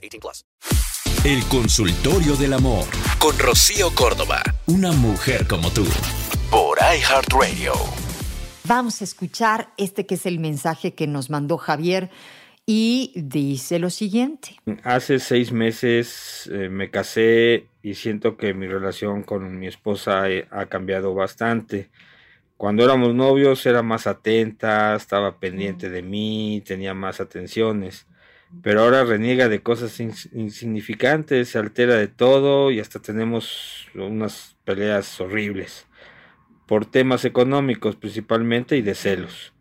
18 plus. El consultorio del amor con Rocío Córdoba. Una mujer como tú. Por iHeartRadio. Vamos a escuchar este que es el mensaje que nos mandó Javier y dice lo siguiente. Hace seis meses eh, me casé y siento que mi relación con mi esposa eh, ha cambiado bastante. Cuando éramos novios era más atenta, estaba pendiente de mí, tenía más atenciones, pero ahora reniega de cosas ins- insignificantes, se altera de todo y hasta tenemos unas peleas horribles, por temas económicos principalmente y de celos.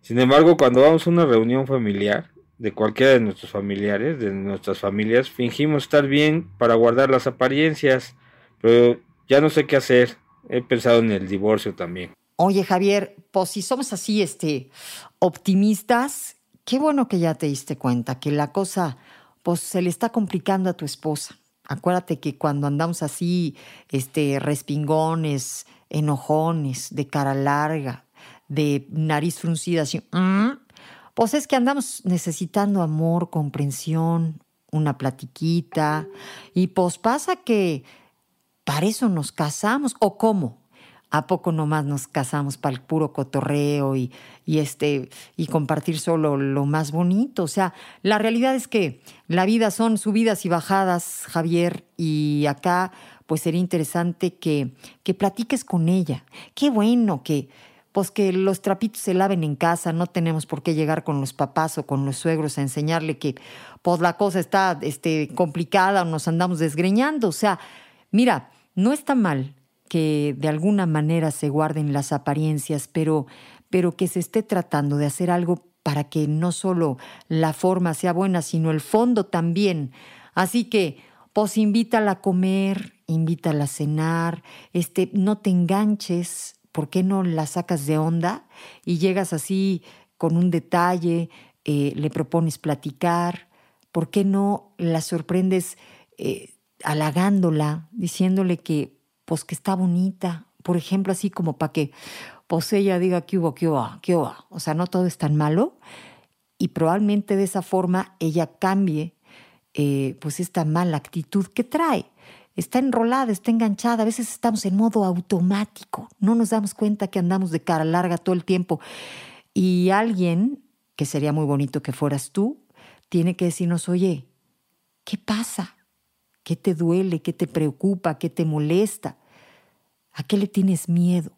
Sin embargo, cuando vamos a una reunión familiar, de cualquiera de nuestros familiares, de nuestras familias, fingimos estar bien para guardar las apariencias, pero ya no sé qué hacer. He pensado en el divorcio también. Oye, Javier, pues si somos así, este, optimistas, qué bueno que ya te diste cuenta que la cosa, pues se le está complicando a tu esposa. Acuérdate que cuando andamos así, este, respingones, enojones, de cara larga, de nariz fruncida, así, "Mm", pues es que andamos necesitando amor, comprensión, una platiquita, y pues pasa que para eso nos casamos, ¿o cómo? ¿A poco nomás nos casamos para el puro cotorreo y, y, este, y compartir solo lo más bonito? O sea, la realidad es que la vida son subidas y bajadas, Javier, y acá pues sería interesante que, que platiques con ella. Qué bueno que, pues que los trapitos se laven en casa, no tenemos por qué llegar con los papás o con los suegros a enseñarle que pues la cosa está este, complicada o nos andamos desgreñando. O sea, mira, no está mal que de alguna manera se guarden las apariencias, pero, pero que se esté tratando de hacer algo para que no solo la forma sea buena, sino el fondo también. Así que, pues invítala a comer, invítala a cenar, este, no te enganches, ¿por qué no la sacas de onda y llegas así con un detalle, eh, le propones platicar? ¿Por qué no la sorprendes eh, halagándola, diciéndole que pues que está bonita, por ejemplo, así como para que pues ella diga que hubo, que hubo, que hubo. O sea, no todo es tan malo y probablemente de esa forma ella cambie eh, pues esta mala actitud que trae. Está enrolada, está enganchada, a veces estamos en modo automático, no nos damos cuenta que andamos de cara larga todo el tiempo. Y alguien, que sería muy bonito que fueras tú, tiene que decirnos, oye, ¿qué pasa? ¿Qué te duele? ¿Qué te preocupa? ¿Qué te molesta? ¿A qué le tienes miedo?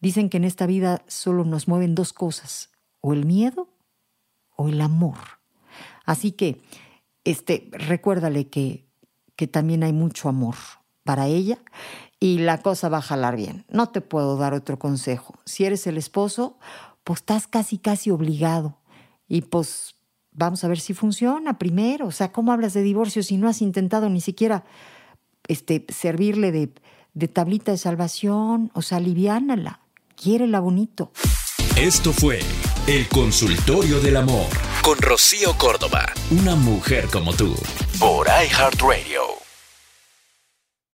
Dicen que en esta vida solo nos mueven dos cosas, o el miedo o el amor. Así que, este, recuérdale que, que también hay mucho amor para ella y la cosa va a jalar bien. No te puedo dar otro consejo. Si eres el esposo, pues estás casi, casi obligado. Y pues vamos a ver si funciona primero. O sea, ¿cómo hablas de divorcio si no has intentado ni siquiera este, servirle de, de tablita de salvación? O sea, aliviánala. Quiérela bonito. Esto fue El Consultorio del Amor con Rocío Córdoba. Una mujer como tú. Por iHeartRadio.